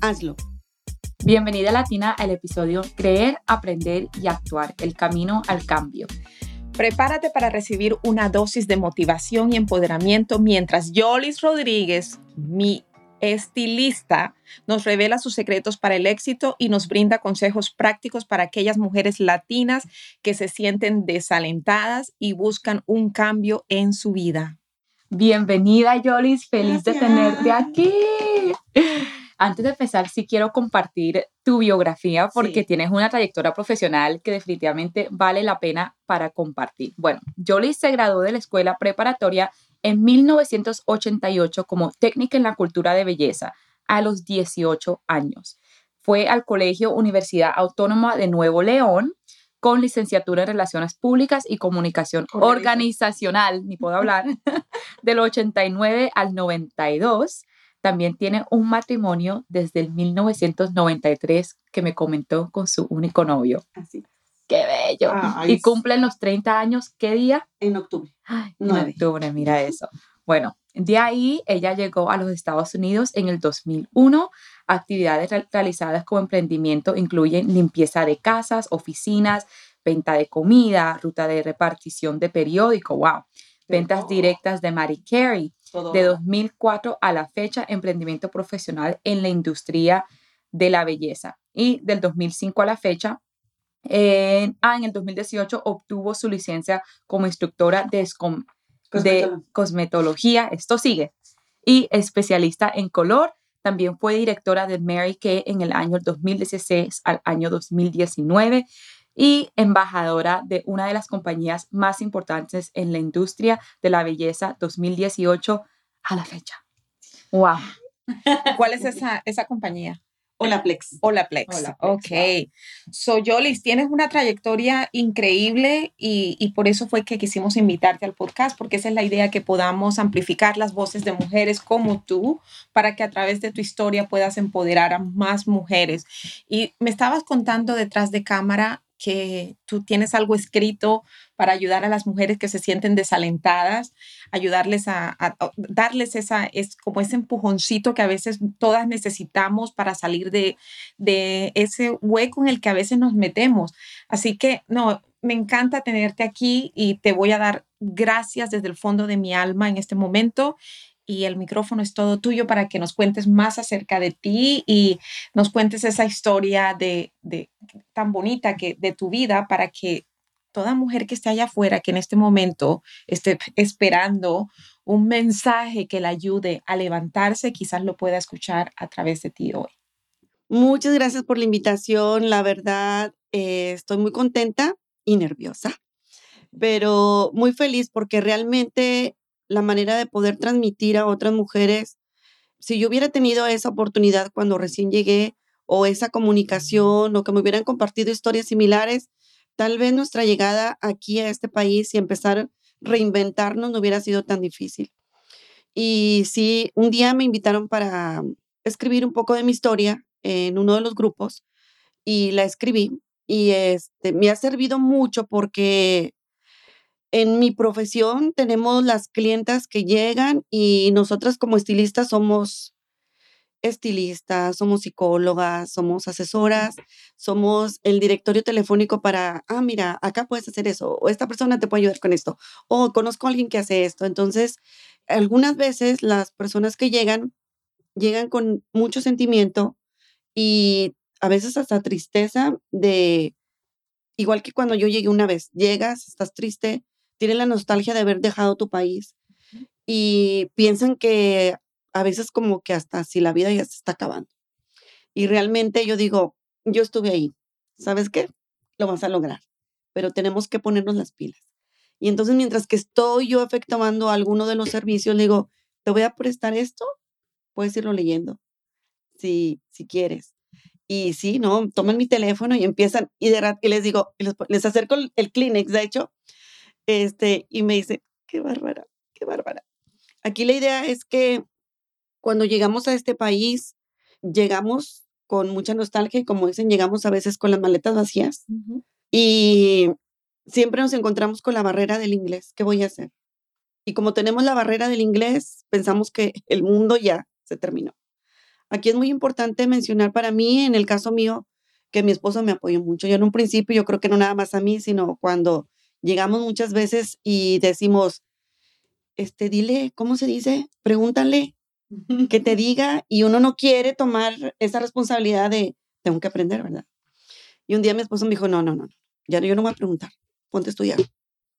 Hazlo. Bienvenida Latina al episodio Creer, Aprender y Actuar, el camino al cambio. Prepárate para recibir una dosis de motivación y empoderamiento mientras Yolis Rodríguez, mi estilista, nos revela sus secretos para el éxito y nos brinda consejos prácticos para aquellas mujeres latinas que se sienten desalentadas y buscan un cambio en su vida. Bienvenida Yolis, feliz de tenerte aquí. Antes de empezar, sí quiero compartir tu biografía porque tienes una trayectoria profesional que definitivamente vale la pena para compartir. Bueno, Jolie se graduó de la escuela preparatoria en 1988 como técnica en la cultura de belleza a los 18 años. Fue al Colegio Universidad Autónoma de Nuevo León con licenciatura en Relaciones Públicas y Comunicación Organizacional, ni puedo hablar, del 89 al 92 también tiene un matrimonio desde el 1993 que me comentó con su único novio. Así. ¡Qué bello! y cumplen los 30 años, ¿qué día? En octubre. en octubre, mira eso. Bueno, de ahí ella llegó a los Estados Unidos en el 2001. Actividades realizadas como emprendimiento incluyen limpieza de casas, oficinas, venta de comida, ruta de repartición de periódico, wow, ventas directas de Mary Carey, de 2004 a la fecha, emprendimiento profesional en la industria de la belleza. Y del 2005 a la fecha, en, ah, en el 2018 obtuvo su licencia como instructora de, de cosmetología. Esto sigue. Y especialista en color. También fue directora de Mary Kay en el año 2016 al año 2019 y embajadora de una de las compañías más importantes en la industria de la belleza 2018 a la fecha. ¡Wow! ¿Cuál es esa, esa compañía? Olaplex. Olaplex. Olaplex. Ok. So, Yolis, tienes una trayectoria increíble y, y, por eso fue que quisimos invitarte al podcast, porque esa es la idea que podamos amplificar las voces de mujeres como tú para que a través de tu historia puedas empoderar a más mujeres. Y me estabas contando detrás de cámara que tú tienes algo escrito para ayudar a las mujeres que se sienten desalentadas, ayudarles a, darles esa, es como ese empujoncito que a veces todas necesitamos para salir de, de ese hueco en el que a veces nos metemos. Así que, no, me encanta tenerte aquí y te voy a dar gracias desde el fondo de mi alma en este momento y el micrófono es todo tuyo para que nos cuentes más acerca de ti y nos cuentes esa historia de, tan bonita que de tu vida para que toda mujer que esté allá afuera, que en este momento esté esperando un mensaje que la ayude a levantarse, quizás lo pueda escuchar a través de ti hoy. Muchas gracias por la invitación. La verdad, eh, estoy muy contenta y nerviosa, pero muy feliz porque realmente la manera de poder transmitir a otras mujeres. Si yo hubiera tenido esa oportunidad cuando recién llegué o esa comunicación o que me hubieran compartido historias similares, tal vez nuestra llegada aquí a este país y empezar a reinventarnos no hubiera sido tan difícil. Y sí, un día me invitaron para escribir un poco de mi historia en uno de los grupos y la escribí y este, me ha servido mucho porque en mi profesión tenemos las clientas que llegan y nosotras como estilistas somos estilistas, somos psicólogas, somos asesoras, somos el directorio telefónico para, ah, mira, acá puedes hacer eso, o esta persona te puede ayudar con esto, o conozco a alguien que hace esto. Entonces, algunas veces las personas que llegan, llegan con mucho sentimiento y a veces hasta tristeza de, igual que cuando yo llegué una vez, llegas, estás triste, tienen la nostalgia de haber dejado tu país y piensan que a veces como que hasta si la vida ya se está acabando. Y realmente yo digo, yo estuve ahí, ¿sabes qué? Lo vas a lograr, pero tenemos que ponernos las pilas. Y entonces mientras que estoy yo efectuando alguno de los servicios, le digo, te voy a prestar esto, puedes irlo leyendo. si, si quieres. Y sí, ¿no? Toman mi teléfono y empiezan, y, de, y les digo, les, acerco el Kleenex, de hecho, este, y me dice, qué bárbara, qué bárbara. Aquí la idea es que cuando llegamos a este país, llegamos con mucha nostalgia y como dicen, llegamos a veces con las maletas vacías y siempre nos encontramos con la barrera del inglés. ¿Qué voy a hacer? Y como tenemos la barrera del inglés, pensamos que el mundo ya se terminó. Aquí es muy importante mencionar para mí, en el caso mío, que mi esposo me apoyó mucho. Yo en un principio, yo creo que no nada más a mí, sino cuando llegamos muchas veces y decimos, este, dile, ¿cómo se dice? Pregúntale, que te diga, y uno no quiere tomar esa responsabilidad de, tengo que aprender, ¿verdad? Y un día mi esposo me dijo, no, no, no, ya yo no voy a preguntar, ponte a estudiar,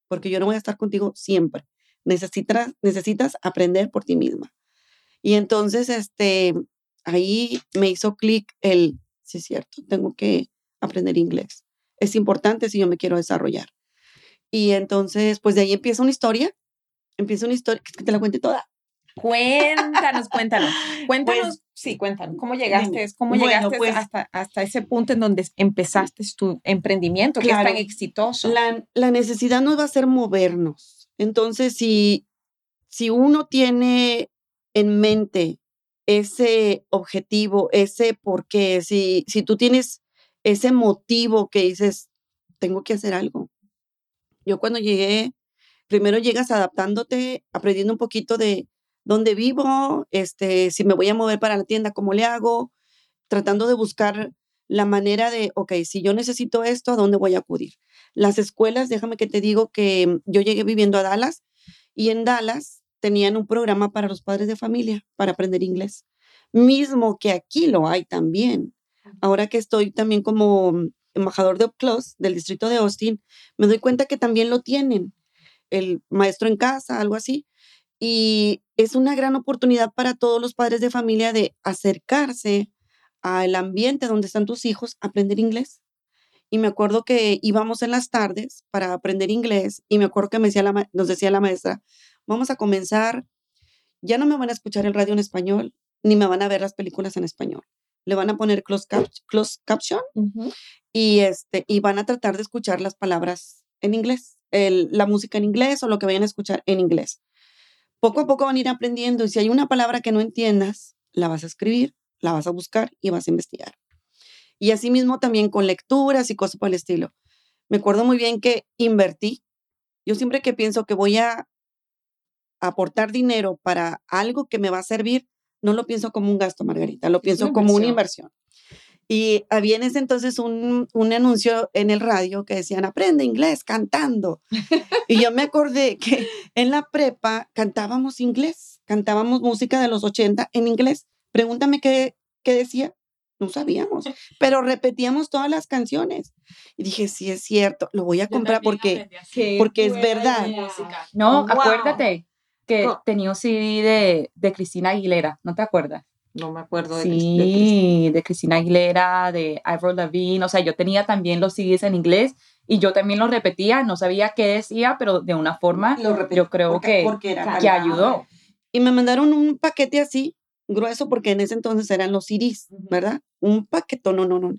porque yo no voy a estar contigo siempre. Necesitas, necesitas aprender por ti misma. Y entonces, este, ahí me hizo clic el, sí es cierto, tengo que aprender inglés. Es importante si yo me quiero desarrollar. Y entonces, pues de ahí empieza una historia, empieza una historia, que te la cuente toda. Cuéntanos, cuéntanos, cuéntanos, pues, sí, cuéntanos, ¿cómo llegaste, cómo llegaste pues hasta, hasta ese punto en donde empezaste tu emprendimiento, que es tan exitoso? La, la, necesidad nos va a hacer movernos. Entonces, si, si uno tiene en mente ese objetivo, ese por qué, si, si tú tienes ese motivo que dices, tengo que hacer algo. Yo cuando llegué, primero llegas adaptándote, aprendiendo un poquito de dónde vivo, este, si me voy a mover para la tienda, cómo le hago, tratando de buscar la manera de, ok, si yo necesito esto, ¿a dónde voy a acudir? Las escuelas, déjame que te digo que yo llegué viviendo a Dallas y en Dallas tenían un programa para los padres de familia para aprender inglés, mismo que aquí lo hay también. Ahora que estoy también como embajador de UpClose del distrito de Austin, me doy cuenta que también lo tienen, el maestro en casa, algo así. Y es una gran oportunidad para todos los padres de familia de acercarse al ambiente donde están tus hijos, aprender inglés. Y me acuerdo que íbamos en las tardes para aprender inglés y me acuerdo que me decía la, nos decía la maestra, vamos a comenzar, ya no me van a escuchar el radio en español, ni me van a ver las películas en español. Le van a poner close, caption y, este, y van a tratar de escuchar las palabras en inglés, la música en inglés o lo que vayan a escuchar en inglés. Poco a poco van a ir aprendiendo y si hay una palabra que no entiendas, la vas a escribir, la vas a buscar y vas a investigar. Y asimismo también con lecturas y cosas por el estilo. Me acuerdo muy bien que invertí. Yo siempre que pienso que voy a aportar dinero para algo que me va a servir, no lo pienso como un gasto, Margarita, lo pienso como una inversión. Y había en ese entonces un, un, anuncio en el radio que decían, aprende inglés cantando. y yo me acordé que en la prepa cantábamos inglés, cantábamos música de los 80 en inglés. Pregúntame qué, qué decía. No sabíamos, pero repetíamos todas las canciones. Y dije, sí, es cierto, lo voy a comprar porque, porque es verdad. No, acuérdate, que tenía un CD de, de, Cristina Aguilera, ¿no te acuerdas? No me acuerdo de Sí, de, Cristina Aguilera, de Ivor Lavigne, o sea, yo tenía también los CDs en inglés y yo también los repetía, no sabía qué decía, pero de una forma yo creo que, que ayudó. Y me mandaron un paquete así, grueso, porque en ese entonces eran los CDs, ¿verdad? Un paquete, no, no, no.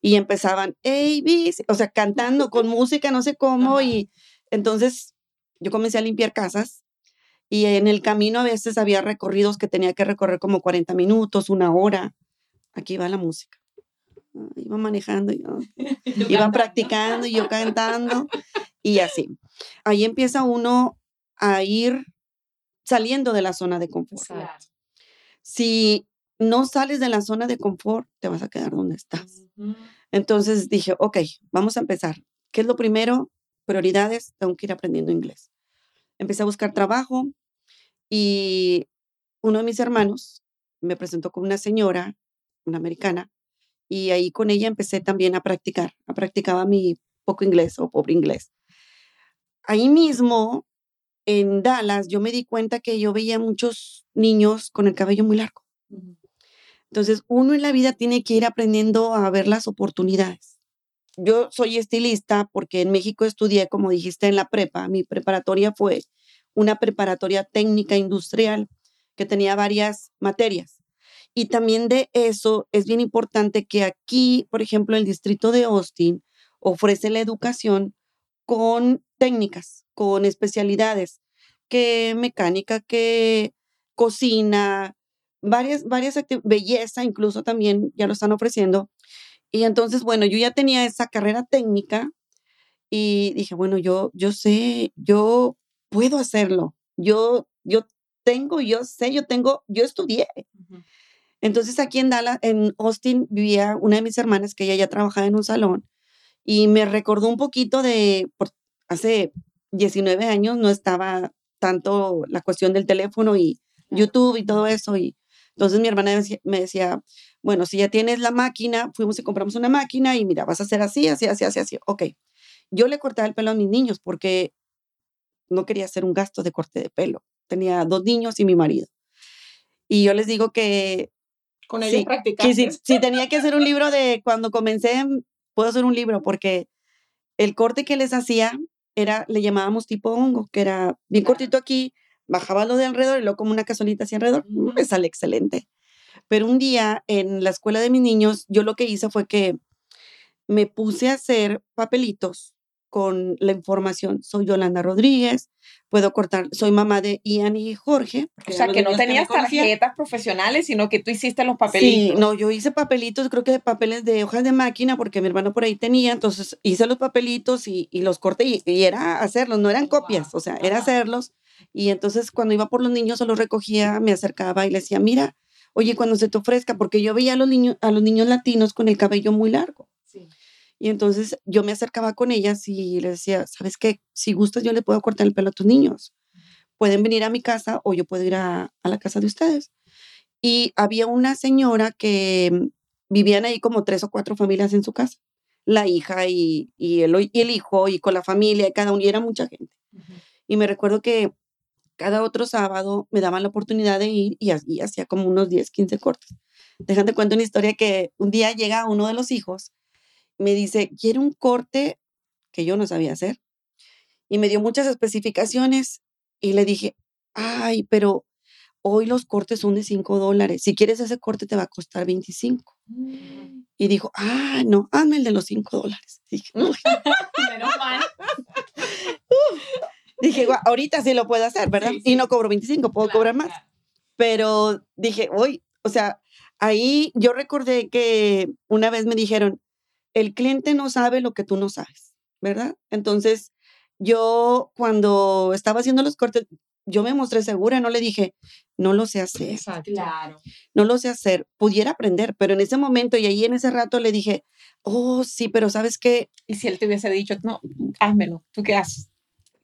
Y empezaban B, o sea, cantando con música, no sé cómo, y entonces yo comencé a limpiar casas y en el camino a veces había recorridos que tenía que recorrer como 40 minutos, una hora. Aquí va la música. Ah, iba manejando, yo, iba practicando y yo cantando y así. Ahí empieza uno a ir saliendo de la zona de confort. Si no sales de la zona de confort, te vas a quedar donde estás. Entonces dije, ok, vamos a empezar. ¿Qué es lo primero? Prioridades, tengo que ir aprendiendo inglés empecé a buscar trabajo y uno de mis hermanos me presentó con una señora, una americana, y ahí con ella empecé también a practicar, a practicaba mi poco inglés o pobre inglés. Ahí mismo, en Dallas, yo me di cuenta que yo veía muchos niños con el cabello muy largo. Entonces, uno en la vida tiene que ir aprendiendo a ver las oportunidades yo soy estilista porque en México estudié, como dijiste, en la prepa. Mi preparatoria fue una preparatoria técnica industrial que tenía varias materias. Y también de eso es bien importante que aquí, por ejemplo, el distrito de Austin ofrece la educación con técnicas, con especialidades, que mecánica, que cocina, varias, varias belleza incluso también ya lo están ofreciendo. Y entonces, bueno, yo ya tenía esa carrera técnica y dije, bueno, yo, yo sé, yo puedo hacerlo. Yo, yo tengo, yo sé, yo tengo, yo estudié. Entonces aquí en Dallas, en Austin, vivía una de mis hermanas que ella ya trabajaba en un salón y me recordó un poquito de, hace 19 años no estaba tanto la cuestión del teléfono y YouTube y todo eso. Y entonces mi hermana me decía, bueno, si ya tienes la máquina, fuimos y compramos una máquina y mira, vas a hacer así, así, así, así, así. Ok. Yo le cortaba el pelo a mis niños porque no quería hacer un gasto de corte de pelo. Tenía dos niños y mi marido. Y yo les digo que con ellos sí, si, tenía que hacer un libro de cuando comencé, puedo hacer un libro porque el corte que les hacía era, le llamábamos tipo hongo, que era bien cortito aquí, bajaba lo de alrededor y luego como una casolita hacia alrededor, me sale excelente. Pero un día en la escuela de mis niños, yo lo que hice fue que me puse a hacer papelitos con la información. Soy Yolanda Rodríguez, puedo cortar, soy mamá de Ian y Jorge. O sea, que no tenías tarjetas profesionales, sino que tú hiciste los papelitos. Sí, no, yo hice papelitos, creo que de papeles de hojas de máquina, porque mi hermano por ahí tenía, entonces hice los papelitos y, los corté y, era hacerlos, no eran copias, o sea, era hacerlos. Y entonces cuando iba por los niños, se los recogía, me acercaba y le decía, mira, oye, cuando se te ofrezca, porque yo veía a los niños, a los niños latinos con el cabello muy largo. Y entonces yo me acercaba con ellas y les decía, ¿sabes qué? Si gustas, yo le puedo cortar el pelo a tus niños. Pueden venir a mi casa o yo puedo ir a, la casa de ustedes. Y había una señora que mm, vivían ahí como tres o cuatro familias en su casa. La hija y, el, y el hijo y con la familia y cada uno, y era mucha gente. Y me recuerdo que cada otro sábado me daban la oportunidad de ir y, y hacía como unos 10, 15 cortes. Déjate cuento una historia que un día llega uno de los hijos me dice, quiero un corte que yo no sabía hacer. Y me dio muchas especificaciones y le dije, ay, pero hoy los cortes son de 5 dólares. Si quieres ese corte te va a costar 25. Mm. Y dijo, ah, no, hazme el de los 5 dólares. Dije, dije, ahorita sí lo puedo hacer, ¿verdad? Y no cobro 25, puedo cobrar más. Pero dije, hoy, o sea, ahí yo recordé que una vez me dijeron, el cliente no sabe lo que tú no sabes, ¿verdad? Entonces, yo cuando estaba haciendo los cortes, yo me mostré segura, no le dije, no lo sé hacer. Claro. No lo sé hacer. Pudiera aprender, pero en ese momento y ahí en ese rato le dije, oh, sí, pero ¿sabes qué? Y si él te hubiese dicho, no, házmelo, ¿tú qué haces?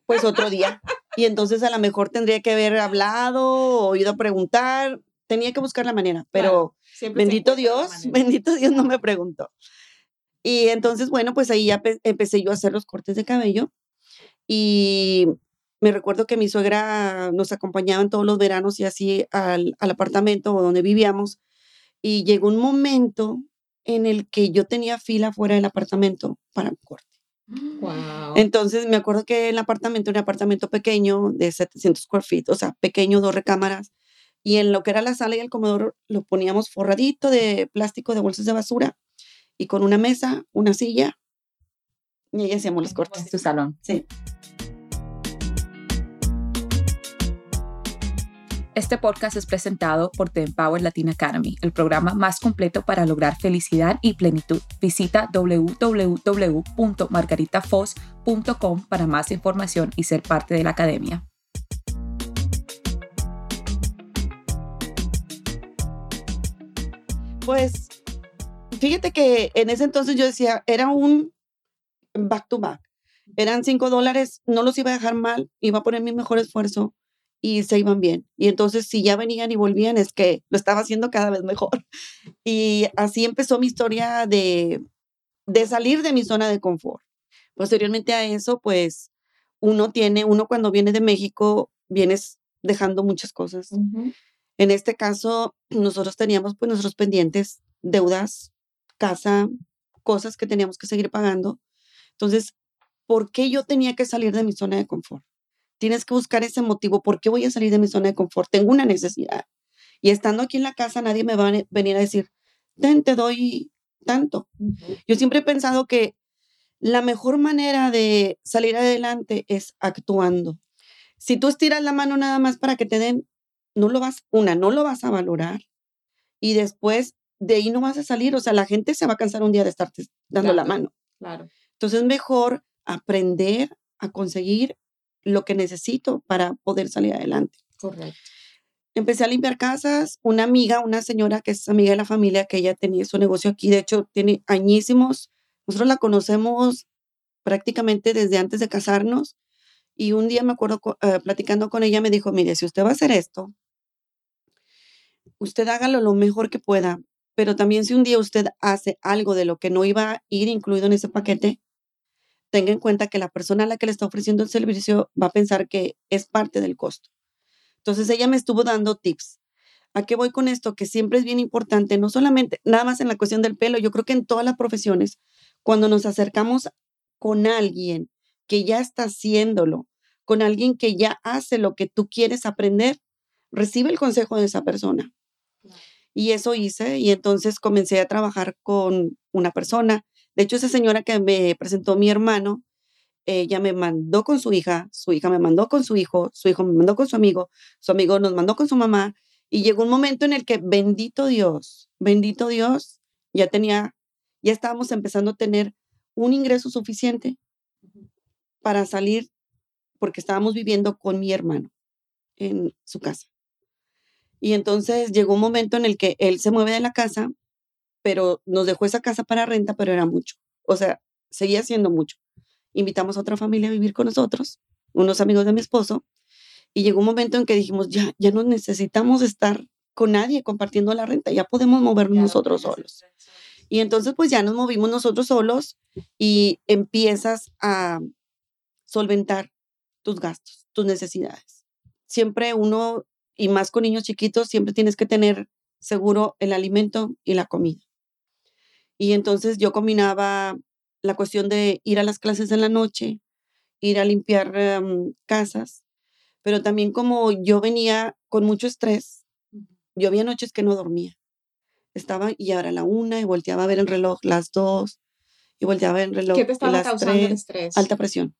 Pues otro día. y entonces a lo mejor tendría que haber hablado o ido a preguntar. Tenía que buscar la manera, pero bendito Dios, bendito Dios no me preguntó. Y entonces, bueno, pues ahí ya empecé yo a hacer los cortes de cabello y me recuerdo que mi suegra nos acompañaba en todos los veranos y así al, al apartamento donde vivíamos y llegó un momento en el que yo tenía fila fuera del apartamento para mi corte. Wow. Entonces me acuerdo que el apartamento era un apartamento pequeño de 700 square feet, o sea, pequeño, dos recámaras. Y en lo que era la sala y el comedor lo poníamos forradito de plástico de bolsas de basura y con una mesa, una silla, y ahí hacíamos los cortes. Tu salón. Sí. Este podcast es presentado por The Empower Latin Academy, el programa más completo para lograr felicidad y plenitud. Visita www.margaritafos.com para más información y ser parte de la academia. Pues fíjate que en ese entonces yo decía, era un back to back. Eran cinco dólares, no los iba a dejar mal, iba a poner mi mejor esfuerzo y se iban bien. Y entonces si ya venían y volvían es que lo estaba haciendo cada vez mejor. Y así empezó mi historia de, de salir de mi zona de confort. Posteriormente a eso, pues uno tiene, uno cuando viene de México, vienes dejando muchas cosas. En este caso, nosotros teníamos pues nuestros pendientes, deudas casa, cosas que teníamos que seguir pagando. Entonces, ¿por qué yo tenía que salir de mi zona de confort? Tienes que buscar ese motivo. ¿Por qué voy a salir de mi zona de confort? Tengo una necesidad. Y estando aquí en la casa, nadie me va a venir a decir, ten, te doy tanto. Yo siempre he pensado que la mejor manera de salir adelante es actuando. Si tú estiras la mano nada más para que te den, no lo vas, una, no lo vas a valorar y después de ahí no vas a salir. O sea, la gente se va a cansar un día de estarte dando la mano. Claro. Entonces es mejor aprender a conseguir lo que necesito para poder salir adelante. Correcto. Empecé a limpiar casas. Una amiga, una señora que es amiga de la familia, que ella tenía su negocio aquí, de hecho, tiene añísimos. Nosotros la conocemos prácticamente desde antes de casarnos. Y un día me acuerdo eh, platicando con ella, me dijo, mire, si usted va a hacer esto, usted hágalo lo mejor que pueda, pero también si un día usted hace algo de lo que no iba a ir incluido en ese paquete, tenga en cuenta que la persona a la que le está ofreciendo el servicio va a pensar que es parte del costo. Entonces ella me estuvo dando tips. ¿A qué voy con esto? Que siempre es bien importante, no solamente, nada más en la cuestión del pelo, yo creo que en todas las profesiones, cuando nos acercamos con alguien que ya está haciéndolo, con alguien que ya hace lo que tú quieres aprender, recibe el consejo de esa persona. Y eso hice y entonces comencé a trabajar con una persona. De hecho, esa señora que me presentó mi hermano, ella me mandó con su hija, su hija me mandó con su hijo, su hijo me mandó con su amigo, su amigo nos mandó con su mamá y llegó un momento en el que bendito Dios, bendito Dios, ya tenía, ya estábamos empezando a tener un ingreso suficiente para salir porque estábamos viviendo con mi hermano en su casa. Y entonces llegó un momento en el que él se mueve de la casa, pero nos dejó esa casa para renta, pero era mucho. O sea, seguía siendo mucho. Invitamos a otra familia a vivir con nosotros, unos amigos de mi esposo, y llegó un momento en que dijimos, ya, ya no necesitamos estar con nadie compartiendo la renta, ya podemos movernos nosotros solos. Y entonces pues ya nos movimos nosotros solos y empiezas a solventar tus gastos, tus necesidades. Siempre uno y más con niños chiquitos, siempre tienes que tener seguro el alimento y la comida. Y entonces yo combinaba la cuestión de ir a las clases en la noche, ir a limpiar em, casas, pero también como yo venía con mucho estrés, yo había noches que no dormía. Estaba y ahora la una y volteaba a ver el reloj las dos y volteaba a ver el reloj. ¿Qué te estaba las causando el estrés? Alta presión.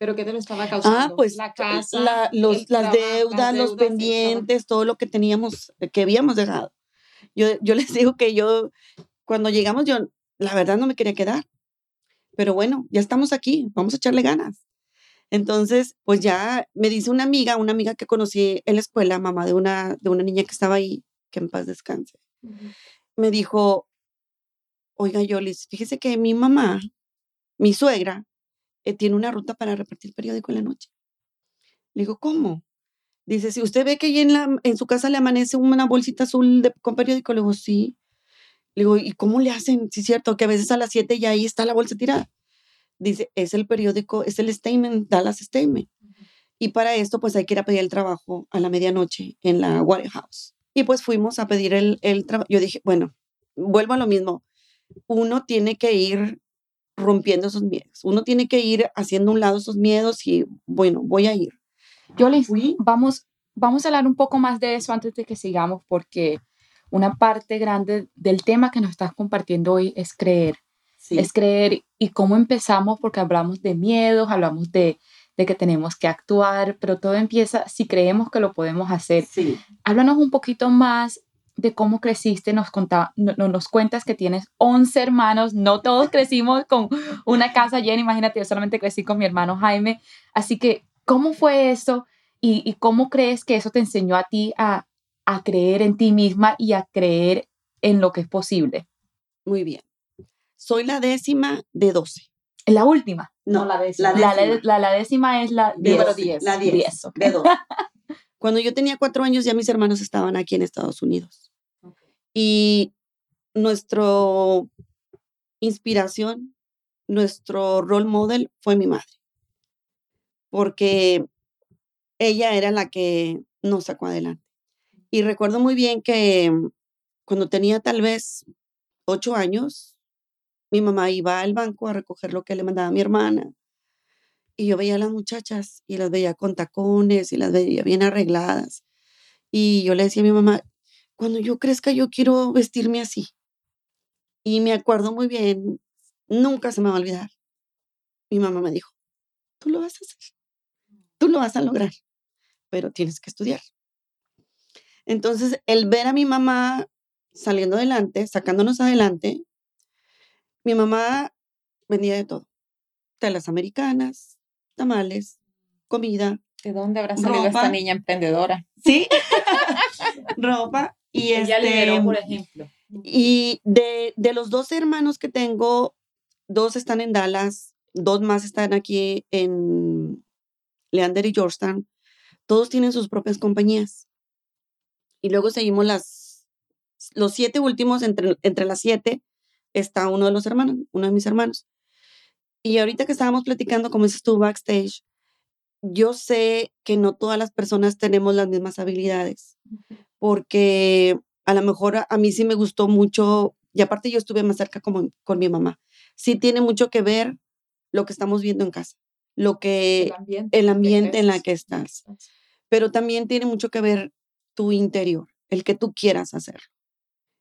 ¿Pero qué te lo estaba causando? Ah, pues la casa, la- los, las deudas, las los deudas, pendientes, todo lo que teníamos, eh, que habíamos dejado. Yo, yo les digo que yo, cuando llegamos, yo, la verdad no me quería quedar. Pero bueno, ya estamos aquí, vamos a echarle ganas. Entonces, pues ya me dice una amiga, una amiga que conocí en la escuela, mamá de una, de una niña que estaba ahí, que en paz descanse, Ujú. me dijo, oiga, Yolis, fíjese que mi mamá, mi suegra, eh, tiene una ruta para repartir periódico en la noche. Le digo, ¿cómo? Dice, si usted ve que ahí en, la, en su casa le amanece una bolsita azul de, con periódico, le digo, sí. Le digo, ¿y cómo le hacen? Sí, es cierto, que a veces a las 7 ya ahí está la bolsa tirada. Dice, es el periódico, es el statement, Dallas Statement. Y para esto, pues hay que ir a pedir el trabajo a la medianoche en la Warehouse. Y pues fuimos a pedir el, el trabajo. Yo dije, bueno, vuelvo a lo mismo. Uno tiene que ir rompiendo esos miedos. Uno tiene que ir haciendo a un lado esos miedos y, bueno, voy a ir. Yolis, Fui. vamos, vamos a hablar un poco más de eso antes de que sigamos, porque una parte grande del tema que nos estás compartiendo hoy es creer. Sí. Es creer y cómo empezamos, porque hablamos de miedos, hablamos de, de que tenemos que actuar, pero todo empieza si creemos que lo podemos hacer. sí. Háblanos un poquito más de cómo creciste, nos, conta- no- no- nos cuentas que tienes 11 hermanos, no todos crecimos con una casa llena, imagínate, yo solamente crecí con mi hermano Jaime, así que, ¿cómo fue eso y, y cómo crees que eso te enseñó a ti a, a creer en ti misma y a creer en lo que es posible? Muy bien. Soy la décima de 12. La última. No, la décima. La, décima. la- la décima es la De diez. Número 12, 10. La 10. Diez, ok. De 12. Cuando yo tenía cuatro años, ya mis hermanos estaban aquí en Estados Unidos. Y nuestro inspiración, nuestro role model fue mi madre. Porque ella era la que nos sacó adelante. Y recuerdo muy bien que mm, cuando tenía tal vez ocho años, mi mamá iba al banco a recoger lo que le mandaba mi hermana. Y yo veía a las muchachas y las veía con tacones y las veía bien arregladas. Y yo le decía a mi mamá, cuando yo crezca yo quiero vestirme así. Y me acuerdo muy bien, nunca se me va a olvidar. Mi mamá me dijo, tú lo vas a hacer, tú lo vas a lograr, pero tienes que estudiar. Entonces, el ver a mi mamá saliendo adelante, sacándonos adelante, mi mamá vendía de todo. Telas americanas, tamales, comida. ¿De dónde habrá salido esta niña emprendedora? Sí, ropa. Y Ella lideró, este, por ejemplo. y de, de los dos hermanos que tengo, dos están en Dallas, dos más están aquí en Leander y Georgetown. Todos tienen sus propias compañías. Y luego seguimos las, los siete últimos, entre, entre las siete está uno de los hermanos, uno de mis hermanos. Y ahorita que estábamos platicando, como dices tú, backstage, yo sé que no todas las personas tenemos las mismas habilidades, porque a lo mejor a, a mí sí me gustó mucho, y aparte yo estuve más cerca como con mi mamá. Sí tiene mucho que ver lo que estamos viendo en casa, lo que ambiente. el ambiente en la que estás, pero también tiene mucho que ver tu interior, el que tú quieras hacer,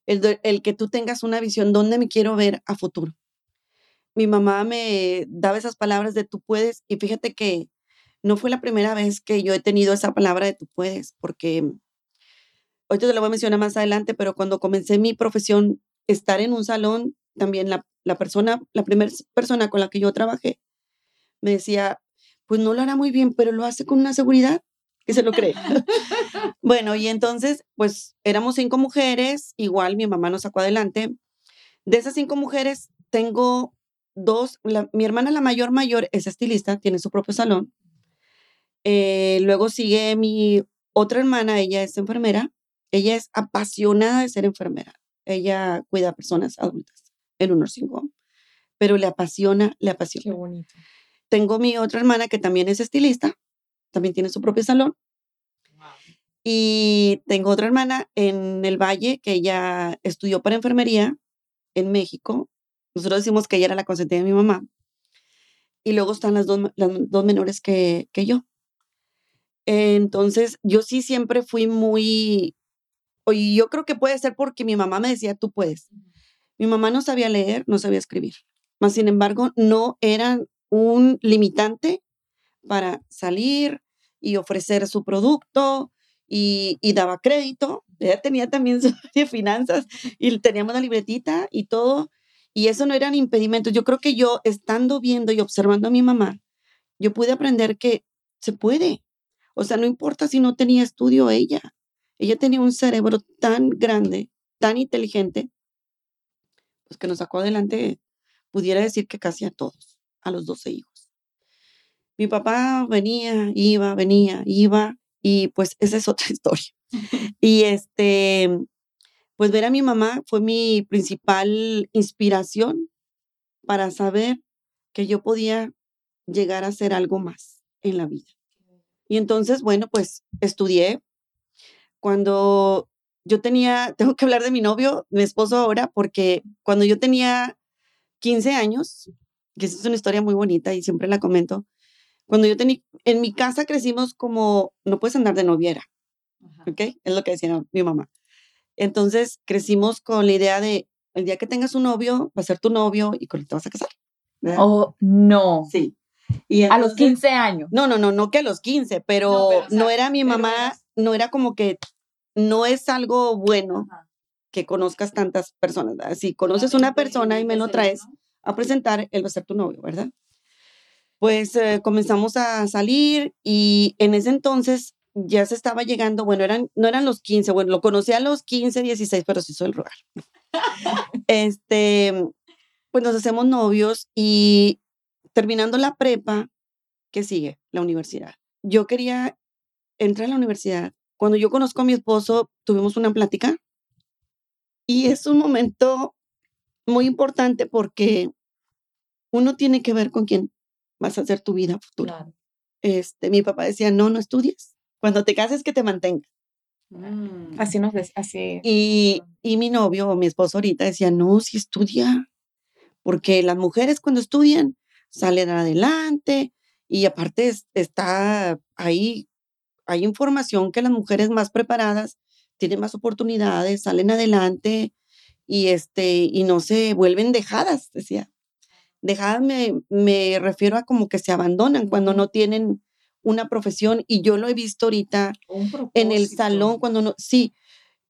el, el que tú tengas una visión, dónde me quiero ver a futuro. Mi mamá me daba esas palabras de tú puedes y fíjate que no fue la primera vez que yo he tenido esa palabra de tú puedes, porque ahorita te lo voy a mencionar más adelante, pero cuando comencé mi profesión, estar en un salón, también la, la persona, la primera persona con la que yo trabajé, me decía, pues no lo hará muy bien, pero lo hace con una seguridad que se lo cree. bueno, y entonces, pues éramos cinco mujeres, igual mi mamá nos sacó adelante. De esas cinco mujeres, tengo dos, la- mi hermana la mayor mayor es estilista, tiene su propio salón. Eh, luego sigue mi otra hermana, ella es enfermera. Ella es apasionada de ser enfermera. Ella cuida a personas adultas en un nursing home, pero le apasiona, le apasiona. Qué bonito. Tengo mi otra hermana que también es estilista, también tiene su propio salón. Y tengo otra hermana en el Valle que ella estudió para enfermería en México. Nosotros decimos que ella era la consentida de mi mamá. Y luego están las dos, las dos menores que, que yo. Entonces, yo sí siempre fui muy, y yo creo que puede ser porque mi mamá me decía, tú puedes. Mi mamá no sabía leer, no sabía escribir. Mas, sin embargo, no era un limitante para salir y ofrecer su producto y, y daba crédito. Ella tenía también su de finanzas y teníamos la libretita y todo. Y eso no eran impedimentos. Yo creo que yo, estando viendo y observando a mi mamá, yo pude aprender que se puede. O sea, no importa si no tenía estudio ella. Ella tenía un cerebro tan grande, tan inteligente, pues que nos sacó adelante, pudiera decir que casi a todos, a los 12 hijos. Mi papá venía, iba, venía, iba, y pues esa es otra historia. Y este, pues ver a mi mamá fue mi principal inspiración para saber que yo podía llegar a hacer algo más en la vida. Y entonces, bueno, pues estudié. Cuando yo tenía, tengo que hablar de mi novio, mi esposo ahora, porque cuando yo tenía 15 años, que esa es una historia muy bonita y siempre la comento, cuando yo tenía, en mi casa crecimos como, no puedes andar de noviera, ¿ok? Es lo que decía mi mamá. Entonces crecimos con la idea de, el día que tengas un novio, va a ser tu novio y con él te vas a casar. ¿verdad? Oh, no. Sí. Y A los entonces- 15 años. no, no, no, no que a los 15, pero no, pero, o sea, era mi mamá, eras- no era como que, no es algo bueno que conozcas tantas personas. ¿verdad? Si conoces una persona y me lo traes a presentar, él va a ser tu novio, ¿verdad? Pues eh, comenzamos a salir y en ese entonces ya se estaba llegando, bueno, eran, no eran los 15, bueno, lo conocí a los 15, 16, pero se hizo el rogar. este, pues nos hacemos novios y terminando la prepa, ¿qué sigue? La universidad. Yo quería entrar a la universidad. Cuando yo conozco a mi esposo, tuvimos una plática y es un momento muy importante porque uno tiene que ver con quién vas a hacer tu vida futura. Claro. Este, mi papá decía, no, no estudies. Cuando te cases, que te mantenga. Mm. Así nos des- así. Y, y mi novio o mi esposo ahorita decía, no, si estudia, porque las mujeres cuando estudian salen adelante y aparte es- está ahí, hay información que las mujeres más preparadas tienen más oportunidades, salen adelante y, este, y no se vuelven dejadas, decía. Dejadas me, me refiero a como que se abandonan cuando no tienen una profesión y yo lo he visto ahorita en el salón cuando no, sí,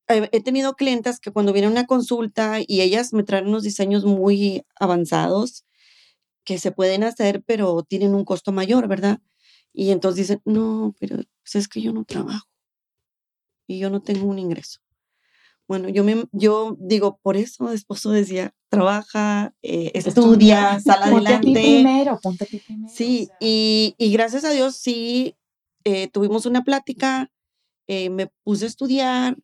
he tenido clientas que cuando vienen a una consulta y ellas me traen unos diseños muy avanzados que se pueden hacer, pero tienen un costo mayor, ¿verdad? Y entonces dicen, no, pero pues es que yo no trabajo y yo no tengo un ingreso. Bueno, yo, me, yo digo, por eso esposo decía, trabaja, eh, estudia, sal adelante. Ponte a ti primero, ponte a ti primero. Sí, y, y, gracias a Dios sí, eh, tuvimos una plática, eh, me puse a estudiar,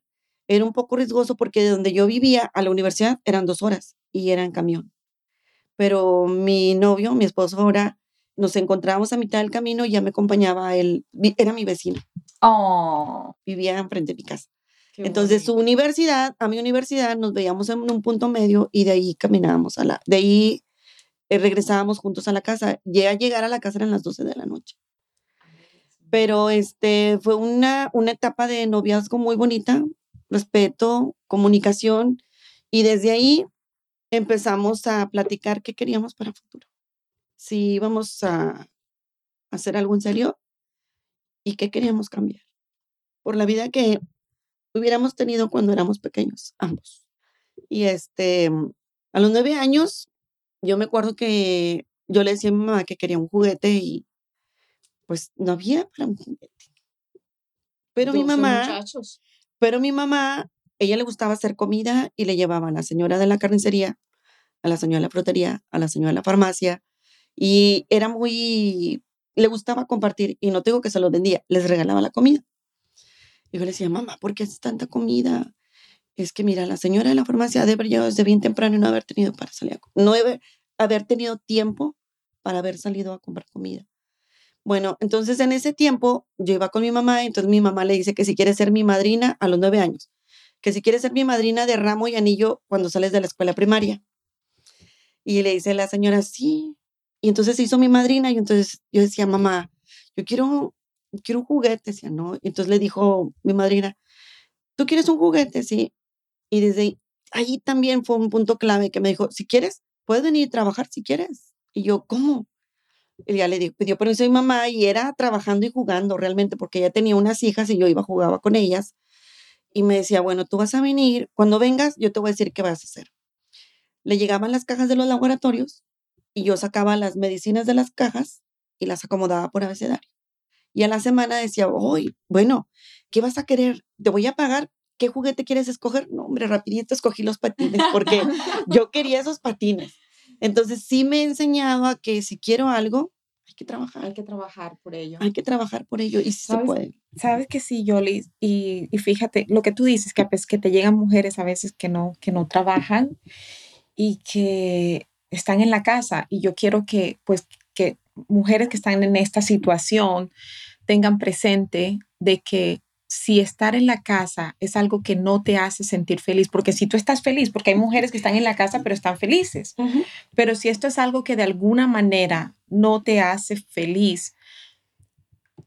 era un poco riesgoso porque de donde yo vivía a la universidad eran dos horas y era en camión. Pero mi novio, mi esposo ahora, nos encontrábamos a mitad del camino y ya me acompañaba él, era mi vecino. Oh. Vivía enfrente de mi casa. Entonces, su universidad, a mi universidad, nos veíamos en un punto medio y de ahí caminábamos a la, de ahí eh, regresábamos juntos a la casa. Llega a llegar a la casa eran las 12 de la noche. Pero este fue una, una etapa de noviazgo muy bonita, respeto, comunicación y desde ahí empezamos a platicar qué queríamos para el futuro. Si íbamos a hacer algo en serio y qué queríamos cambiar. Por la vida que hubiéramos tenido cuando éramos pequeños, ambos. Y este, a los nueve años, yo me acuerdo que yo le decía a mi mamá que quería un juguete y pues no había para un juguete. Pero mi mamá, pero mi mamá, ella le gustaba hacer comida y le llevaba a la señora de la carnicería, a la señora de la frutería, a la señora de la farmacia y era muy, le gustaba compartir y no tengo que se lo vendía, les regalaba la comida. Y yo le decía, mamá, ¿por qué haces tanta comida? Es que mira, la señora de la farmacia debe haber llegado desde bien temprano y no haber tenido para salir no haber tenido tiempo para haber salido a comprar comida. Bueno, entonces en ese tiempo yo iba con mi mamá, y entonces mi mamá le dice que si quiere ser mi madrina a los nueve años, que si quiere ser mi madrina de ramo y anillo cuando sales de la escuela primaria. Y le dice la señora, sí. Y entonces se hizo mi madrina y entonces yo decía, mamá, yo quiero quiero un juguete, decía, no. Y entonces le dijo mi madrina, ¿tú quieres un juguete? Sí. Y desde ahí, también fue un punto clave que me dijo, si quieres, puedes venir a trabajar si quieres. Y yo, ¿cómo? Y ya le dijo, pidió permiso a mi mamá y era trabajando y jugando realmente porque ella tenía unas hijas y yo iba, jugaba con ellas. Y me decía, bueno, tú vas a venir, cuando vengas yo te voy a decir qué vas a hacer. Le llegaban las cajas de los laboratorios y yo sacaba las medicinas de las cajas y las acomodaba por abecedario. Y a la semana decía, hoy, bueno, ¿qué vas a querer? Te voy a pagar. ¿Qué juguete quieres escoger? No, hombre, rapidito escogí los patines porque yo quería esos patines. Entonces sí me he enseñado a que si quiero algo, hay que trabajar. Hay que trabajar por ello. Hay que trabajar por ello y si se puede. Sabes que sí, Yoli, y, y, fíjate, lo que tú dices, que, pues, que te llegan mujeres a veces que no, que no trabajan y que están en la casa y yo quiero que, pues, que mujeres que están en esta situación tengan presente de que si estar en la casa es algo que no te hace sentir feliz, porque si tú estás feliz, porque hay mujeres que están en la casa pero están felices, pero si esto es algo que de alguna manera no te hace feliz,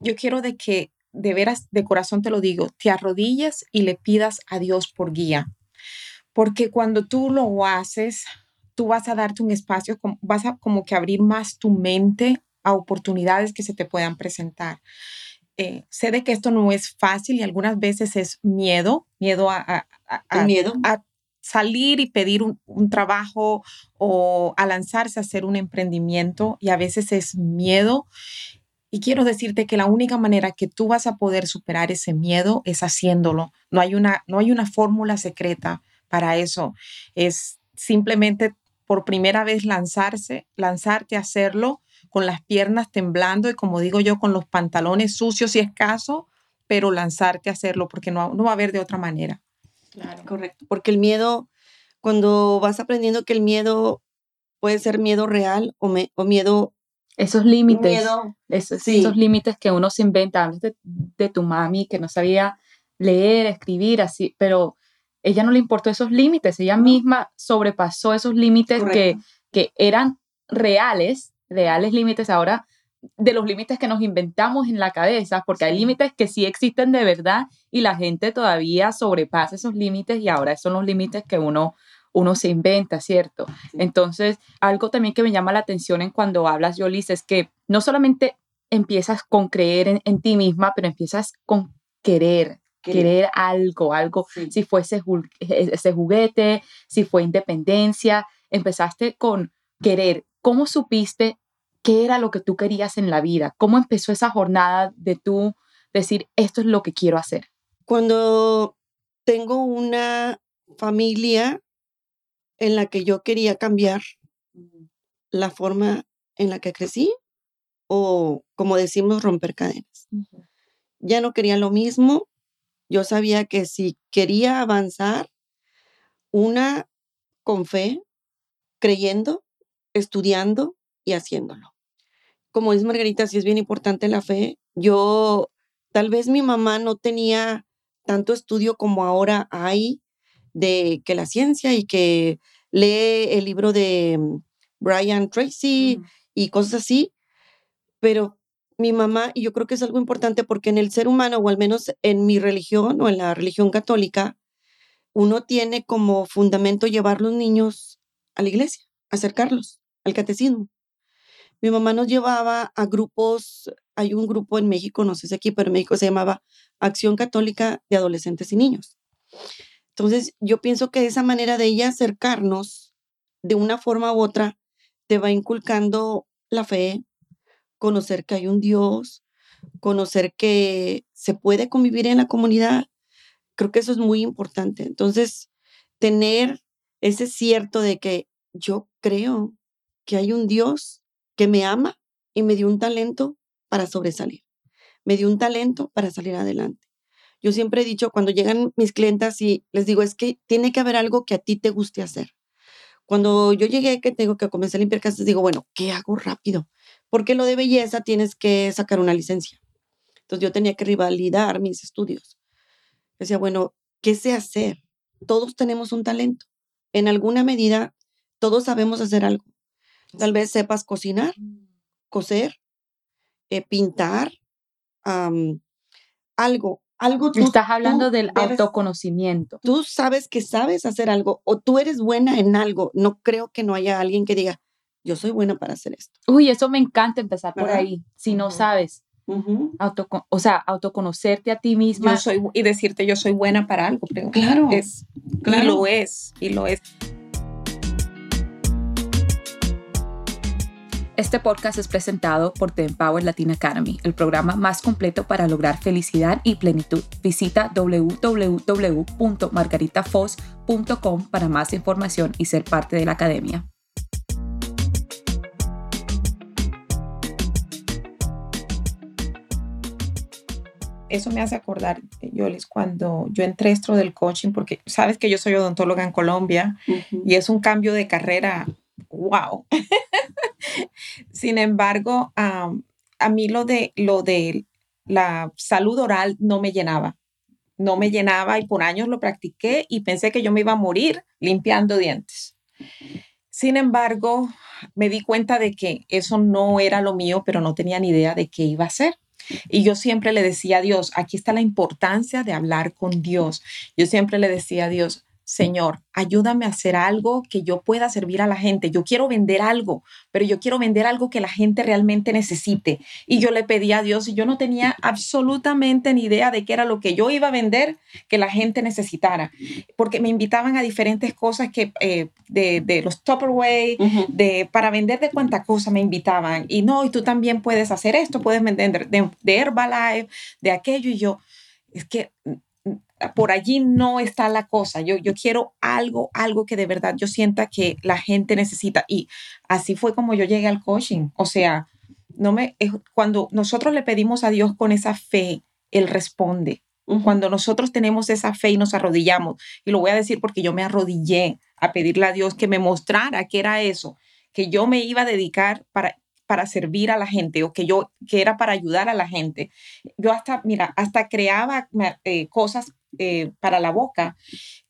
yo quiero de que de veras, de corazón te lo digo, te arrodillas y le pidas a Dios por guía, porque cuando tú lo haces, tú vas a darte un espacio, vas a como que abrir más tu mente a oportunidades que se te puedan presentar. Eh, sé de que esto no es fácil y algunas veces es miedo, miedo a, miedo? a salir y pedir un, trabajo o a lanzarse a hacer un emprendimiento y a veces es miedo. Y quiero decirte que la única manera que tú vas a poder superar ese miedo es haciéndolo. No hay una, no hay una fórmula secreta para eso. Es simplemente por primera vez lanzarse, lanzarte a hacerlo con las piernas temblando y como digo yo, con los pantalones sucios y escasos, pero lanzarte a hacerlo porque no, no va a haber de otra manera. Claro. Correcto, porque el miedo, cuando vas aprendiendo que el miedo puede ser miedo real o, o miedo... Esos límites, esos, esos límites que uno se inventa, de, de tu mami que no sabía leer, escribir, así, pero ella no le importó esos límites, ella misma sobrepasó esos límites que, que eran reales reales límites ahora de los límites que nos inventamos en la cabeza, porque hay límites que sí existen de verdad y la gente todavía sobrepasa esos límites y ahora son los límites que uno uno se inventa, ¿cierto? Entonces, algo también que me llama la atención en cuando hablas, Yolis, es que no solamente empiezas con creer en, ti misma, pero empiezas con querer, querer, algo, algo, si fue ese, e, ese juguete, si fue independencia, empezaste con querer. ¿Cómo supiste qué era lo que tú querías en la vida? ¿Cómo empezó esa jornada de tú decir, esto es lo que quiero hacer? Cuando tengo una familia en la que yo quería cambiar la forma en la que crecí o, como decimos, romper cadenas. Ya no quería lo mismo. Yo sabía que si quería avanzar, una con fe, creyendo, estudiando y haciéndolo. Como dice Margarita, sí es bien importante la fe. Yo, tal vez mi mamá no tenía tanto estudio como ahora hay de que la ciencia y que lee el libro de mm, Brian Tracy y cosas así, pero mi mamá, y yo creo que es algo importante porque en el ser humano, o al menos en mi religión o en la religión católica, uno tiene como fundamento llevar los niños a la iglesia, acercarlos al catecismo. Mi mamá nos llevaba a grupos, hay un grupo en México, no sé si aquí, pero en México se llamaba Acción Católica de Adolescentes y Niños. Entonces, yo pienso que esa manera de ella acercarnos de una forma u otra te va inculcando la fe, conocer que hay un Dios, conocer que se puede convivir en la comunidad. Creo que eso es muy importante. Entonces, tener ese cierto de que yo creo que hay un Dios que me ama y me dio un talento para sobresalir. Me dio un talento para salir adelante. Yo siempre he dicho, cuando llegan mis clientas y les digo, es que tiene que haber algo que a ti te guste hacer. Cuando yo llegué, que tengo que comenzar a limpiar casas, digo, bueno, ¿qué hago rápido? Porque lo de belleza tienes que sacar una licencia. Entonces yo tenía que rivalidar mis estudios. Decía, bueno, ¿qué sé hacer? Todos tenemos un talento. En alguna medida, todos sabemos hacer algo. Tal vez sepas cocinar, coser, eh, pintar, algo, algo tú, Estás hablando del autoconocimiento. Tú sabes que sabes hacer algo o tú eres buena en algo. No creo que no haya alguien que diga, yo soy buena para hacer esto. Uy, eso me encanta empezar por ahí. Si no sabes, o sea, autoconocerte a ti misma. soy, y decirte yo soy buena para algo. claro, es, claro. Y lo es, y lo es. Este podcast es presentado por The Empower Latin Academy, el programa más completo para lograr felicidad y plenitud. Visita www.margaritafoz.com para más información y ser parte de la academia. Eso me hace acordar, Yolis, cuando yo entré esto del coaching, porque sabes que yo soy odontóloga en Colombia y es un cambio de carrera wow. Sin embargo, a mí lo de, lo de la salud oral no me llenaba. No me llenaba y por años lo practiqué y pensé que yo me iba a morir limpiando dientes. Sin embargo, me di cuenta de que eso no era lo mío, pero no tenía ni idea de qué iba a hacer. Y yo siempre le decía a Dios, aquí está la importancia de hablar con Dios. Yo siempre le decía a Dios, Señor, ayúdame a hacer algo que yo pueda servir a la gente. Yo quiero vender algo, pero yo quiero vender algo que la gente realmente necesite. Y yo le pedí a Dios y yo no tenía absolutamente ni idea de qué era lo que yo iba a vender que la gente necesitara, porque me invitaban a diferentes cosas que eh, de, los Tupperware, de para vender de cuánta cosa me invitaban. Y no, y tú también puedes hacer esto, puedes vender de, de Herbalife, de aquello y yo. Es que por allí no está la cosa. Yo, yo quiero algo, algo que de verdad yo sienta que la gente necesita. Y así fue como yo llegué al coaching. O sea, no me, cuando nosotros le pedimos a Dios con esa fe, Él responde. Cuando nosotros tenemos esa fe y nos arrodillamos, y lo voy a decir porque yo me arrodillé a pedirle a Dios que me mostrara qué era eso, que yo me iba a dedicar para para servir a la gente o que yo que era para ayudar a la gente. Yo hasta, mira, hasta creaba eh, cosas eh, para la boca,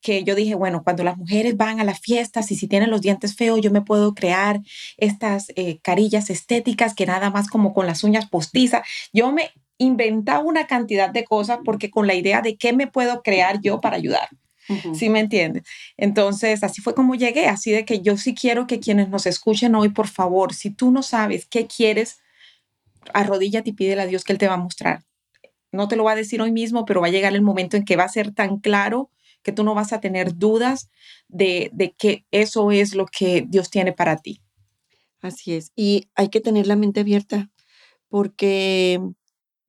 que yo dije, bueno, cuando las mujeres van a las fiestas y si tienen los dientes feos, yo me puedo crear estas eh, carillas estéticas que nada más como con las uñas postizas. Yo me inventaba una cantidad de cosas porque con la idea de qué me puedo crear yo para ayudar. ¿Sí me entiendes? Entonces, así fue como llegué, así de que yo sí quiero que quienes nos escuchen hoy, por favor, si tú no sabes qué quieres, arrodíllate y pídele a Dios que Él te va a mostrar. No te lo va a decir hoy mismo, pero va a llegar el momento en que va a ser tan claro que tú no vas a tener dudas de, de que eso es lo que Dios tiene para ti. Así es. Y hay que tener la mente abierta porque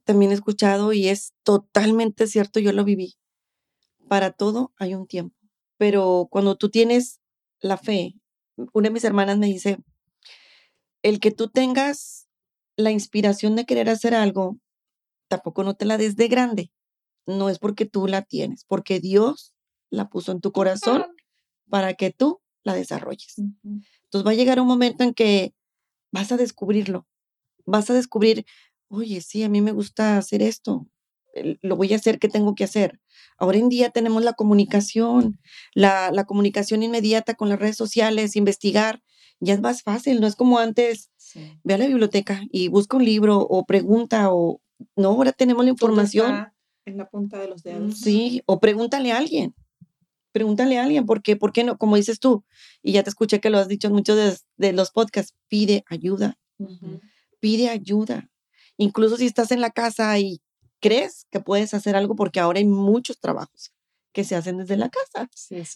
también he escuchado y es totalmente cierto, yo lo viví. Para todo hay un tiempo, pero cuando tú tienes la fe, una de mis hermanas me dice, el que tú tengas la inspiración de querer hacer algo, tampoco no te la des de grande. No es porque tú la tienes, porque Dios la puso en tu corazón para que tú la desarrolles. Entonces va a llegar un momento en que vas a descubrirlo, vas a descubrir, oye, sí, a mí me gusta hacer esto, lo voy a hacer, ¿qué tengo que hacer? Ahora en día tenemos la comunicación, la, comunicación inmediata con las redes sociales, investigar, ya es más fácil, no es como antes, ve a la biblioteca y busca un libro o pregunta o, no, ahora tenemos la información. en la punta de los dedos. Sí, o pregúntale a alguien pregúntale a alguien, porque, ¿por qué no? Como dices tú, y ya te escuché que lo has dicho en muchos de, los podcasts, pide ayuda, pide ayuda. Incluso si estás en la casa y crees que puedes hacer algo, porque ahora hay muchos trabajos que se hacen desde la casa.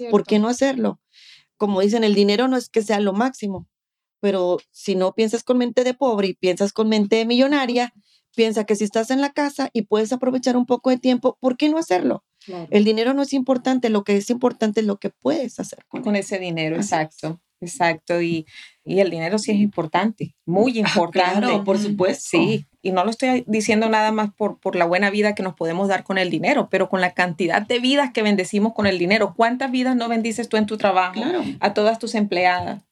¿Por qué no hacerlo? Como dicen, el dinero no es que sea lo máximo, pero si no piensas con mente de pobre y piensas con mente millonaria, piensa que si estás en la casa y puedes aprovechar un poco de tiempo, ¿por qué no hacerlo? El dinero no es importante, lo que es importante es lo que puedes hacer con, ese dinero, exacto. Exacto, y, el dinero sí es importante, muy ah, importante. claro, por supuesto. Sí, y no lo estoy diciendo nada más por, por la buena vida que nos podemos dar con el dinero, pero con la cantidad de vidas que bendecimos con el dinero. ¿Cuántas vidas no bendices tú en tu trabajo? A todas tus empleadas,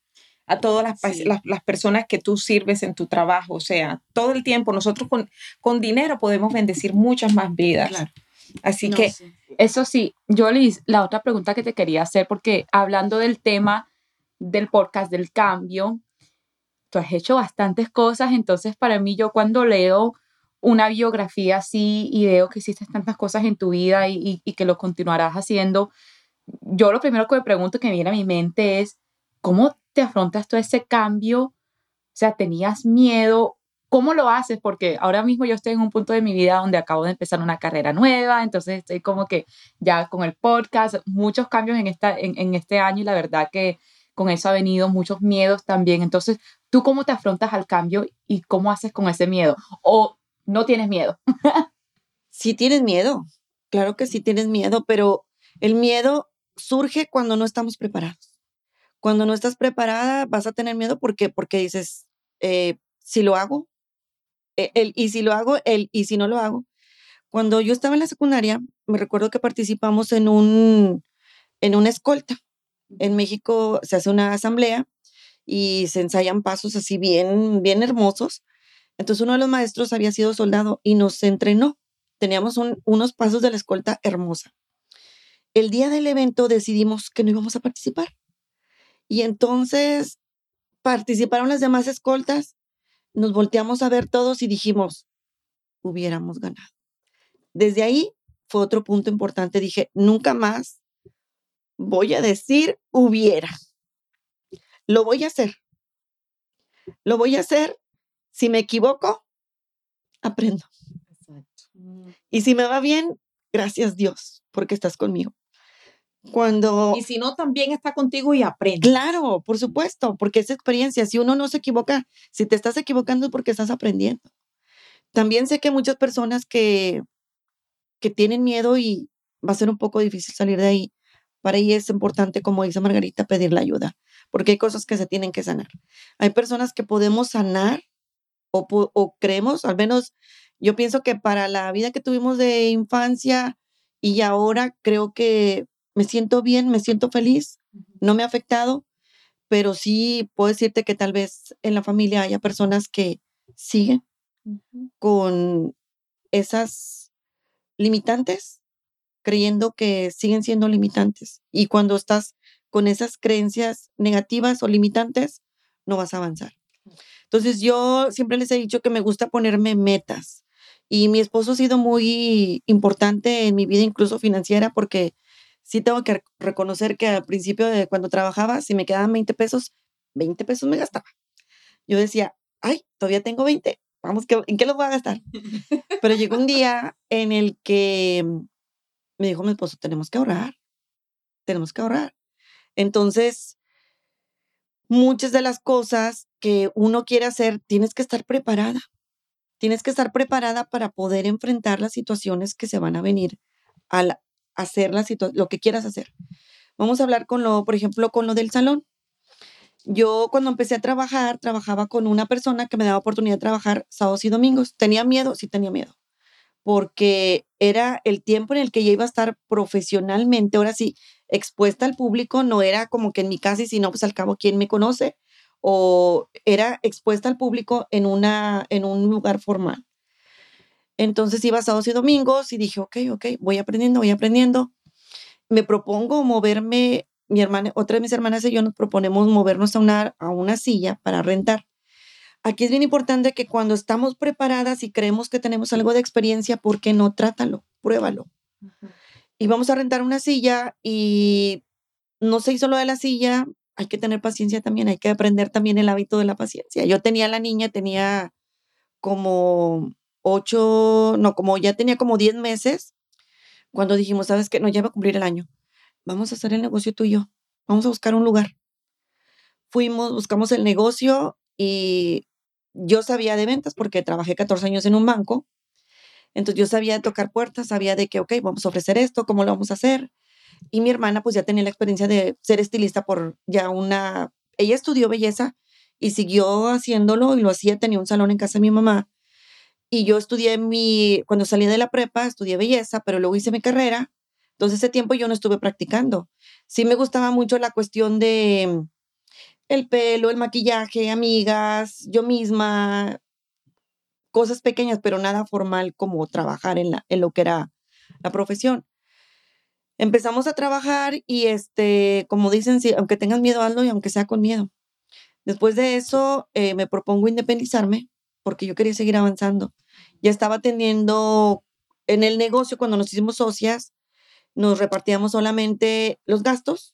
a todas las, las, personas que tú sirves en tu trabajo. O sea, todo el tiempo nosotros con, con dinero podemos bendecir muchas más vidas. Claro. Así que eso sí, Jolis, la otra pregunta que te quería hacer, porque hablando del tema del podcast del cambio, tú has hecho bastantes cosas, entonces para mí yo cuando leo una biografía así y veo que hiciste tantas cosas en tu vida y, y, que lo continuarás haciendo, yo lo primero que me pregunto que me viene a mi mente es, ¿cómo te afrontas todo ese cambio? O sea, ¿tenías miedo ¿Cómo lo haces? Porque ahora mismo yo estoy en un punto de mi vida donde acabo de empezar una carrera nueva, entonces estoy como que ya con el podcast, muchos cambios en, esta, en, este año y la verdad que con eso ha venido muchos miedos también. Entonces, ¿tú cómo te afrontas al cambio y cómo haces con ese miedo? ¿O no tienes miedo? sí tienes miedo, claro que sí tienes miedo, pero el miedo surge cuando no estamos preparados. Cuando no estás preparada vas a tener miedo porque, porque dices, eh, si lo hago, e, el, y si lo hago, el y si no lo hago. Cuando yo estaba en la secundaria, me recuerdo que participamos en un en una escolta. En México se hace una asamblea y se ensayan pasos así bien bien hermosos. Entonces uno de los maestros había sido soldado y nos entrenó. Teníamos unos pasos de la escolta hermosa. El día del evento decidimos que no íbamos a participar. Y entonces participaron las demás escoltas nos volteamos a ver todos y dijimos, hubiéramos ganado. Desde ahí fue otro punto importante. Dije, nunca más voy a decir hubiera. Lo voy a hacer. Lo voy a hacer. Si me equivoco, aprendo. Y si me va bien, gracias Dios, porque estás conmigo. Cuando... Y si no, también está contigo y aprende. Claro, por supuesto, porque es experiencia. Si uno no se equivoca, si te estás equivocando es porque estás aprendiendo. También sé que muchas personas que, que tienen miedo y va a ser un poco difícil salir de ahí. Para ahí es importante, como dice Margarita, pedir la ayuda, porque hay cosas que se tienen que sanar. Hay personas que podemos sanar o, o creemos, al menos yo pienso que para la vida que tuvimos de infancia y ahora creo que me siento bien, me siento feliz, no me ha afectado, pero sí puedo decirte que tal vez en la familia haya personas que siguen con esas limitantes creyendo que siguen siendo limitantes. Y cuando estás con esas creencias negativas o limitantes, no vas a avanzar. Entonces yo siempre les he dicho que me gusta ponerme metas. Y mi esposo ha sido muy importante en mi vida, incluso financiera, porque sí tengo que reconocer que al principio de cuando trabajaba, si me quedaban 20 pesos, 20 pesos me gastaba. Yo decía, ay, todavía tengo 20, vamos, ¿en qué los voy a gastar? Pero llegó un día en el que me dijo mi esposo, tenemos que ahorrar, tenemos que ahorrar. Entonces, muchas de las cosas que uno quiere hacer, tienes que estar preparada. Tienes que estar preparada para poder enfrentar las situaciones que se van a venir al hacer la lo que quieras hacer. Vamos a hablar con lo, por ejemplo, con lo del salón. Yo cuando empecé a trabajar, trabajaba con una persona que me daba oportunidad de trabajar sábados y domingos. Tenía miedo, sí tenía miedo, porque era el tiempo en el que yo iba a estar profesionalmente, ahora sí, expuesta al público, no era como que en mi casa y si no, pues al cabo, ¿quién me conoce? O era expuesta al público en, una, en un lugar formal. Entonces iba sábados y domingos y dije, ok, ok, voy aprendiendo, voy aprendiendo. Me propongo moverme mi hermana, otra de mis hermanas y yo nos proponemos movernos a una, a una silla para rentar. Aquí es bien importante que cuando estamos preparadas y creemos que tenemos algo de experiencia, ¿por qué no? Trátalo, pruébalo. Y vamos a rentar una silla y no se hizo lo de la silla, hay que tener paciencia también, hay que aprender también el hábito de la paciencia. Yo tenía la niña, tenía como ocho, no, como ya tenía como diez meses, cuando dijimos, ¿sabes qué? No, ya va a cumplir el año vamos a hacer el negocio tú y yo, vamos a buscar un lugar. Fuimos, buscamos el negocio y yo sabía de ventas porque trabajé 14 años en un banco. Entonces yo sabía de tocar puertas, sabía de que, ok, vamos a ofrecer esto, cómo lo vamos a hacer. Y mi hermana pues ya tenía la experiencia de ser estilista por ya una, ella estudió belleza y siguió haciéndolo y lo hacía, tenía un salón en casa de mi mamá. Y yo estudié mi, cuando salí de la prepa, estudié belleza, pero luego hice mi carrera entonces, ese tiempo yo no estuve practicando. Sí me gustaba mucho la cuestión de el pelo, el maquillaje, amigas, yo misma, cosas pequeñas, pero nada formal como trabajar en, la, en lo que era la profesión. Empezamos a trabajar y, este, como dicen, aunque tengas miedo, hazlo y aunque sea con miedo. Después de eso, eh, me propongo independizarme porque yo quería seguir avanzando. Ya estaba teniendo en el negocio, cuando nos hicimos socias, nos repartíamos solamente los gastos,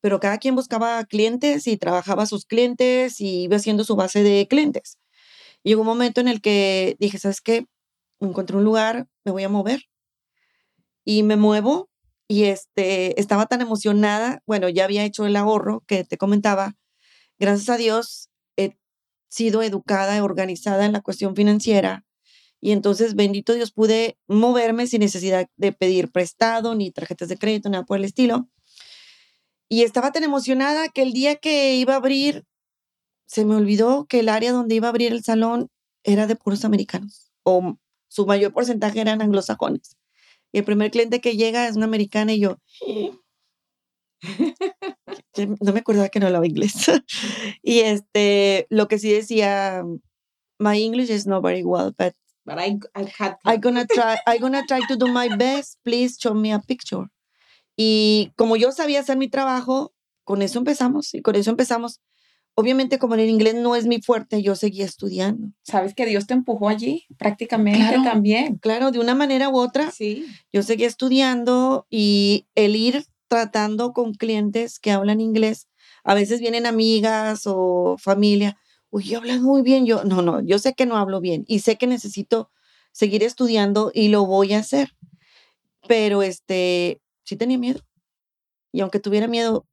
pero cada quien buscaba clientes y trabajaba sus clientes y iba haciendo su base de clientes. Y llegó un momento en el que dije, ¿sabes qué? Encontré un lugar, me voy a mover. Y me muevo y este, estaba tan emocionada, bueno, ya había hecho el ahorro que te comentaba. Gracias a Dios he sido educada, organizada en la cuestión financiera y entonces, bendito Dios, pude moverme sin necesidad de pedir prestado, ni tarjetas de crédito, nada por el estilo. Y estaba tan emocionada que el día que iba a abrir, se me olvidó que el área donde iba a abrir el salón era de puros americanos, o su mayor porcentaje eran anglosajones. Y el primer cliente que llega es una americana y yo, no me acordaba que no hablaba inglés. y este, lo que sí decía, my English is not very well, but but I, I cut. I'm gonna try. I'm gonna try to do my best. Please show me a picture. Y como yo sabía hacer mi trabajo, con eso empezamos y con eso empezamos. Obviamente, como en el inglés no es mi fuerte, yo seguía estudiando. Sabes que Dios te empujó allí prácticamente también. Claro, de una manera u otra. Sí. Yo seguía estudiando y el ir tratando con clientes que hablan inglés, a veces vienen amigas o familia uy, hablas muy bien. Yo, no, no, yo sé que no hablo bien y sé que necesito seguir estudiando y lo voy a hacer. Pero este, sí tenía miedo. Y aunque tuviera miedo,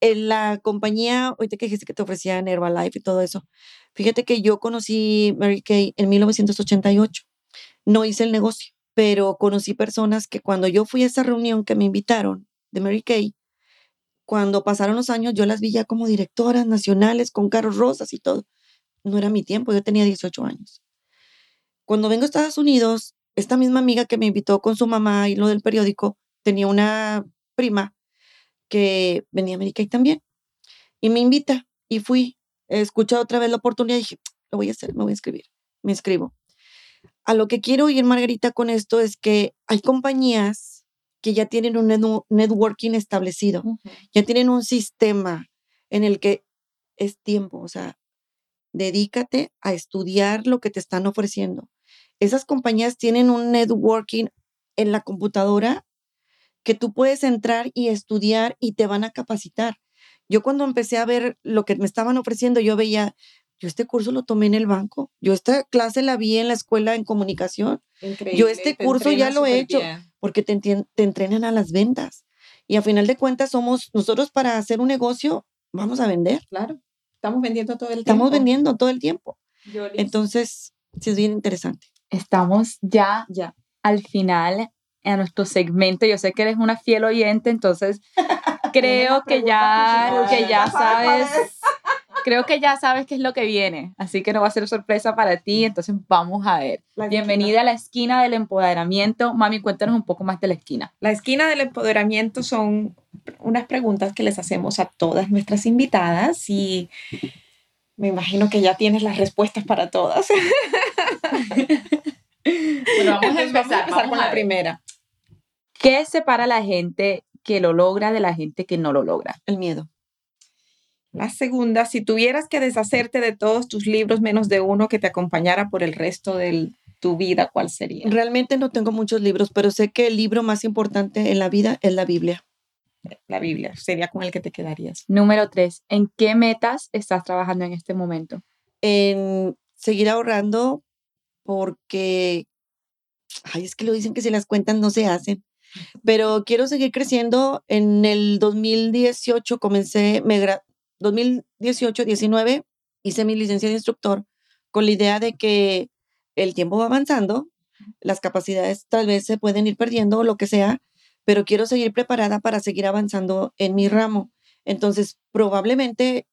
en la compañía, ahorita que dijiste que te ofrecían Herbalife y todo eso, fíjate que yo conocí Mary Kay en 1988. No hice el negocio, pero conocí personas que cuando yo fui a esa reunión que me invitaron de Mary Kay, cuando pasaron los años, yo las vi ya como directoras nacionales con carros rosas y todo no era mi tiempo, yo tenía 18 años. Cuando vengo a Estados Unidos, esta misma amiga que me invitó con su mamá y lo del periódico, tenía una prima que venía a América y también. Y me invita y fui. Escuché otra vez la oportunidad y dije, lo voy a hacer, me voy a escribir. Me escribo. A lo que quiero ir, Margarita, con esto es que hay compañías que ya tienen un networking establecido, ya tienen un sistema en el que es tiempo, o sea, dedícate a estudiar lo que te están ofreciendo. Esas compañías tienen un networking en la computadora que tú puedes entrar y estudiar y te van a capacitar. Yo cuando empecé a ver lo que me estaban ofreciendo, yo veía, yo este curso lo tomé en el banco, yo esta clase la vi en la escuela en comunicación, yo este curso ya lo he hecho, porque te, te entrenan a las ventas. Y a final de cuentas somos, nosotros para hacer un negocio, vamos a vender. Claro, estamos vendiendo todo el tiempo. Estamos vendiendo todo el tiempo. Entonces, sí es bien interesante. Estamos ya, ya al final a nuestro segmento. Yo sé que eres una fiel oyente, entonces creo que ya, que ya sabes, creo que ya sabes qué es lo que viene, así que no va a ser sorpresa para ti, entonces vamos a ver. Bienvenida a la esquina del empoderamiento. Mami, cuéntanos un poco más de la esquina. La esquina del empoderamiento son unas preguntas que les hacemos a todas nuestras invitadas y me imagino que ya tienes las respuestas para todas. bueno, vamos a empezar, con la primera. ¿Qué separa a la gente que lo logra de la gente que no lo logra? El miedo. La segunda, si tuvieras que deshacerte de todos tus libros menos de uno que te acompañara por el resto de tu vida, ¿cuál sería? Realmente no tengo muchos libros, pero sé que el libro más importante en la vida es la Biblia. La Biblia sería con el que te quedarías. Número tres, ¿en qué metas estás trabajando en este momento? En seguir ahorrando porque, ay, es que lo dicen que si las cuentas no se hacen pero quiero seguir creciendo. En el 2018 comencé, me 2018-19 hice mi licencia de instructor con la idea de que el tiempo va avanzando, las capacidades tal vez se pueden ir perdiendo o lo que sea, pero quiero seguir preparada para seguir avanzando en mi ramo. Entonces, probablemente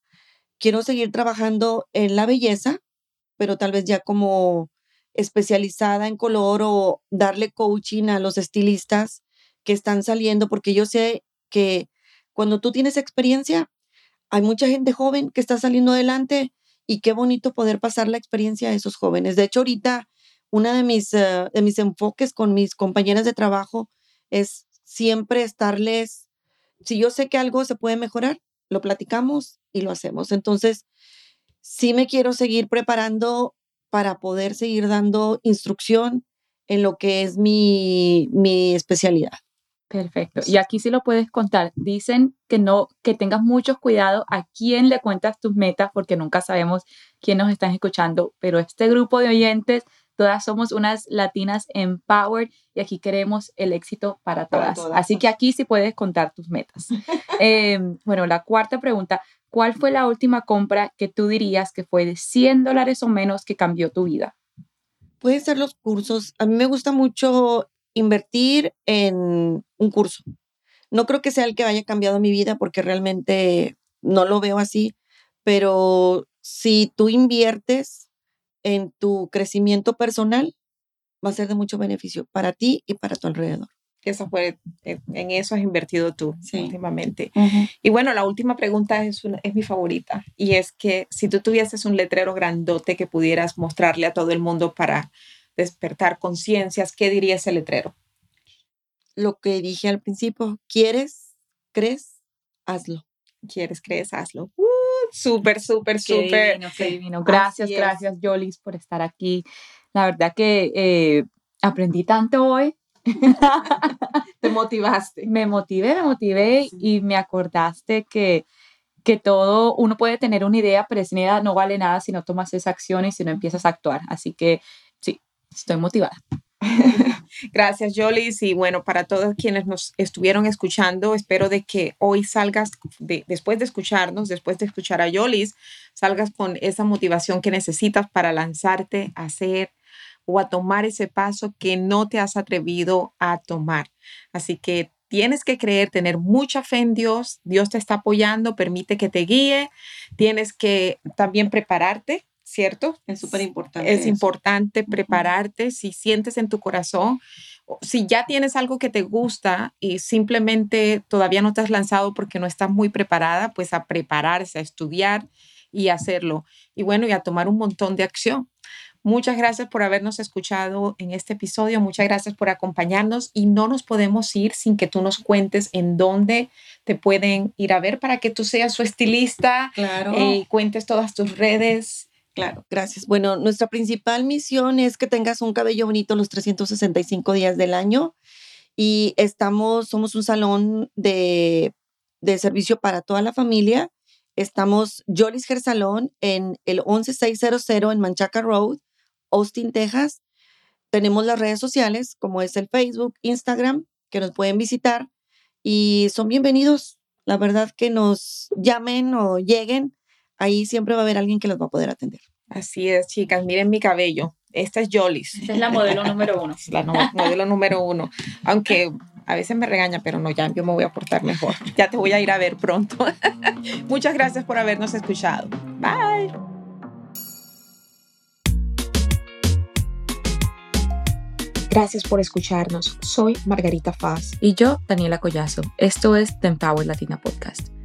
quiero seguir trabajando en la belleza, pero tal vez ya como especializada en color o darle coaching a los estilistas que están saliendo, porque yo sé que cuando tú tienes experiencia, hay mucha gente joven que está saliendo adelante y qué bonito poder pasar la experiencia a esos jóvenes. De hecho, ahorita una de mis, eh, de mis enfoques con mis compañeras de trabajo es siempre estarles, si yo sé que algo se puede mejorar, lo platicamos y lo hacemos. Entonces, sí me quiero seguir preparando para poder seguir dando instrucción en lo que es mi, mi especialidad. Perfecto. Y aquí sí lo puedes contar. Dicen que no, que tengas mucho cuidado a quién le cuentas tus metas, porque nunca sabemos quién nos está escuchando. Pero este grupo de oyentes, todas somos unas latinas empowered y aquí queremos el éxito para todas. Así que aquí sí puedes contar tus metas. Em, bueno, la cuarta pregunta. ¿Cuál fue la última compra que tú dirías que fue de 100 dólares o menos que cambió tu vida? Pueden ser los cursos. A mí me gusta mucho invertir en un curso. No creo que sea el que haya cambiado mi vida porque realmente no lo veo así, pero si tú inviertes en tu crecimiento personal, va a ser de mucho beneficio para ti y para tu alrededor. Eso fue, eh, en eso has invertido tú últimamente. Y bueno, la última pregunta es, es mi favorita y es que si tú tuvieses un letrero grandote que pudieras mostrarle a todo el mundo para despertar conciencias, ¿qué diría ese letrero? Lo que dije al principio, ¿quieres? ¿Crees? Hazlo. ¿Quieres? ¿Crees? Hazlo. Uh, súper, súper, súper. Gracias, gracias, Jolis, por estar aquí. La verdad que eh, aprendí tanto hoy. Te motivaste. Me motivé, me motivé y me acordaste que, que todo, uno puede tener una idea, pero esa idea no vale nada si no tomas esa acción y si no empiezas a actuar. Así que Estoy motivada. Gracias, Jolis. Y bueno, para todos quienes nos estuvieron escuchando, espero de que hoy salgas, después de escucharnos, después de escuchar a Jolis, salgas con esa motivación que necesitas para lanzarte a hacer o a tomar ese paso que no te has atrevido a tomar. Así que tienes que creer, tener mucha fe en Dios. Dios te está apoyando, permite que te guíe. Tienes que también prepararte ¿cierto? Es súper importante. Es importante prepararte si sientes en tu corazón, si ya tienes algo que te gusta y simplemente todavía no te has lanzado porque no estás muy preparada, pues a prepararse, a estudiar y hacerlo. Y bueno, y a tomar un montón de acción. Muchas gracias por habernos escuchado en este episodio. Muchas gracias por acompañarnos y no nos podemos ir sin que tú nos cuentes en dónde te pueden ir a ver para que tú seas su estilista Claro. eh, y cuentes todas tus redes. Claro, gracias. Bueno, nuestra principal misión es que tengas un cabello bonito los 365 días del año y estamos, somos un salón de, de servicio para toda la familia. Estamos Jolly's Hair Salon en el 11600 en Manchaca Road, Austin, Texas. Tenemos las redes sociales como es el Facebook, Instagram, que nos pueden visitar y son bienvenidos. La verdad que nos llamen o lleguen ahí siempre va a haber alguien que los va a poder atender. Así es, chicas. Miren mi cabello. Esta es Jolly's. Esta es la modelo número uno. La no- modelo número uno. Aunque a veces me regaña, pero no, ya yo me voy a portar mejor. Ya te voy a ir a ver pronto. Muchas gracias por habernos escuchado. Bye. Gracias por escucharnos. Soy Margarita Faz. Y yo, Daniela Collazo. Esto es The Empower Latina Podcast.